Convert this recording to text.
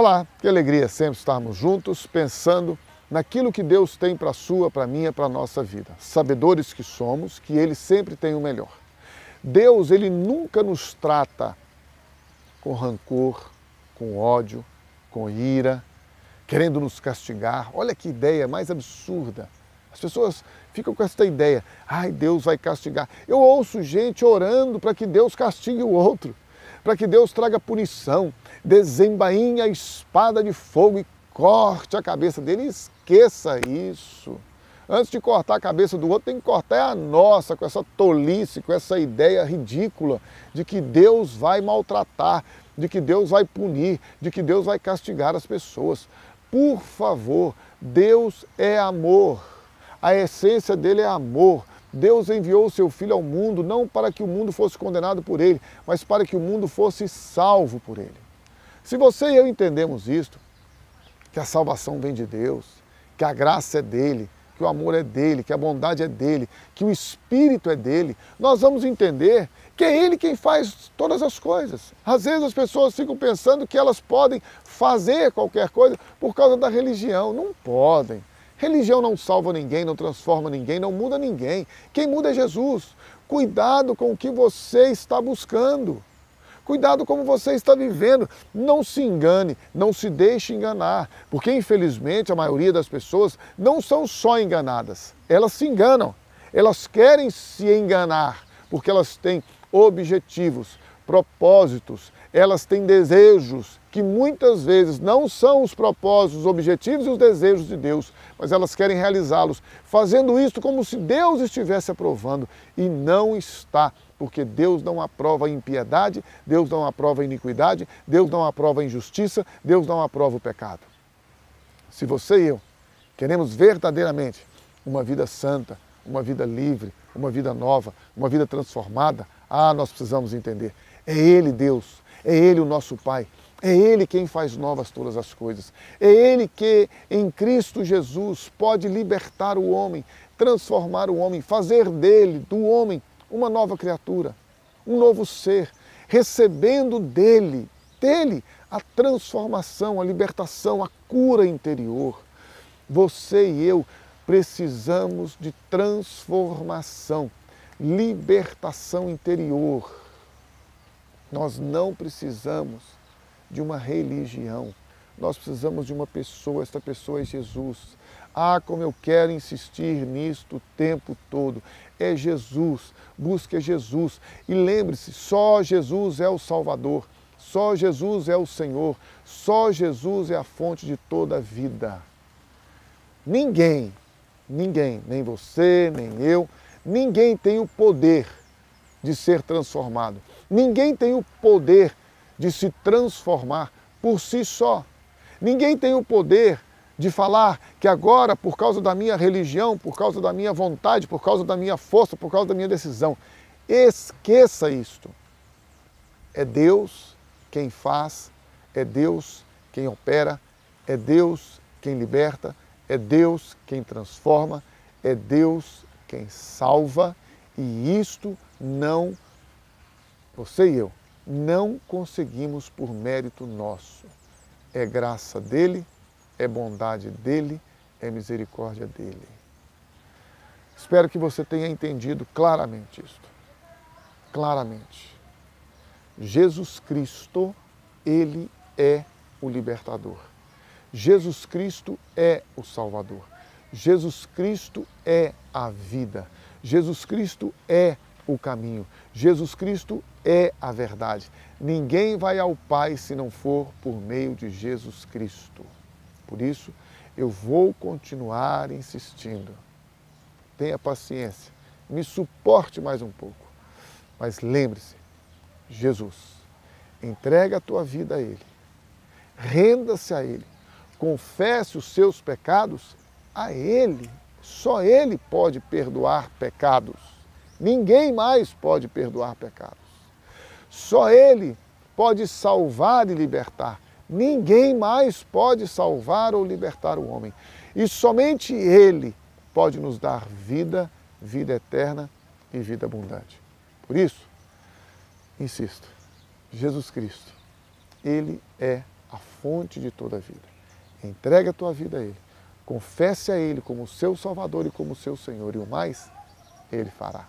Olá, que alegria sempre estarmos juntos pensando naquilo que Deus tem para a sua, para a minha, para a nossa vida. Sabedores que somos, que Ele sempre tem o melhor. Deus, Ele nunca nos trata com rancor, com ódio, com ira, querendo nos castigar. Olha que ideia mais absurda. As pessoas ficam com essa ideia, ai, Deus vai castigar. Eu ouço gente orando para que Deus castigue o outro para que Deus traga punição, desembainhe a espada de fogo e corte a cabeça dele. Esqueça isso. Antes de cortar a cabeça do outro, tem que cortar a nossa, com essa tolice, com essa ideia ridícula de que Deus vai maltratar, de que Deus vai punir, de que Deus vai castigar as pessoas. Por favor, Deus é amor. A essência dele é amor. Deus enviou o seu Filho ao mundo não para que o mundo fosse condenado por ele, mas para que o mundo fosse salvo por ele. Se você e eu entendemos isto, que a salvação vem de Deus, que a graça é dele, que o amor é dele, que a bondade é dele, que o Espírito é dele, nós vamos entender que é ele quem faz todas as coisas. Às vezes as pessoas ficam pensando que elas podem fazer qualquer coisa por causa da religião. Não podem. Religião não salva ninguém, não transforma ninguém, não muda ninguém. Quem muda é Jesus. Cuidado com o que você está buscando. Cuidado como você está vivendo. Não se engane, não se deixe enganar, porque infelizmente a maioria das pessoas não são só enganadas, elas se enganam. Elas querem se enganar porque elas têm objetivos, propósitos, elas têm desejos que muitas vezes não são os propósitos, os objetivos e os desejos de Deus, mas elas querem realizá-los, fazendo isso como se Deus estivesse aprovando e não está, porque Deus não aprova a impiedade, Deus não aprova a iniquidade, Deus não aprova a injustiça, Deus não aprova o pecado. Se você e eu queremos verdadeiramente uma vida santa, uma vida livre, uma vida nova, uma vida transformada, ah, nós precisamos entender. É Ele, Deus, é Ele o nosso Pai. É Ele quem faz novas todas as coisas. É Ele que, em Cristo Jesus, pode libertar o homem, transformar o homem, fazer dele, do homem, uma nova criatura, um novo ser, recebendo dele, dele, a transformação, a libertação, a cura interior. Você e eu precisamos de transformação, libertação interior. Nós não precisamos de uma religião. Nós precisamos de uma pessoa, esta pessoa é Jesus. Ah, como eu quero insistir nisto o tempo todo. É Jesus, busque Jesus. E lembre-se, só Jesus é o Salvador, só Jesus é o Senhor, só Jesus é a fonte de toda a vida. Ninguém, ninguém, nem você, nem eu, ninguém tem o poder de ser transformado. Ninguém tem o poder de se transformar por si só. Ninguém tem o poder de falar que agora, por causa da minha religião, por causa da minha vontade, por causa da minha força, por causa da minha decisão. Esqueça isto. É Deus quem faz, é Deus quem opera, é Deus quem liberta, é Deus quem transforma, é Deus quem salva e isto não você e eu não conseguimos por mérito nosso. É graça dele, é bondade dele, é misericórdia dele. Espero que você tenha entendido claramente isto. Claramente. Jesus Cristo, ele é o libertador. Jesus Cristo é o Salvador. Jesus Cristo é a vida. Jesus Cristo é o caminho. Jesus Cristo é a verdade. Ninguém vai ao Pai se não for por meio de Jesus Cristo. Por isso, eu vou continuar insistindo. Tenha paciência, me suporte mais um pouco. Mas lembre-se, Jesus, entrega a tua vida a Ele, renda-se a Ele, confesse os seus pecados a Ele. Só Ele pode perdoar pecados. Ninguém mais pode perdoar pecados. Só Ele pode salvar e libertar. Ninguém mais pode salvar ou libertar o homem. E somente Ele pode nos dar vida, vida eterna e vida abundante. Por isso, insisto, Jesus Cristo, Ele é a fonte de toda a vida. Entregue a tua vida a Ele. Confesse a Ele como seu Salvador e como seu Senhor, e o mais Ele fará.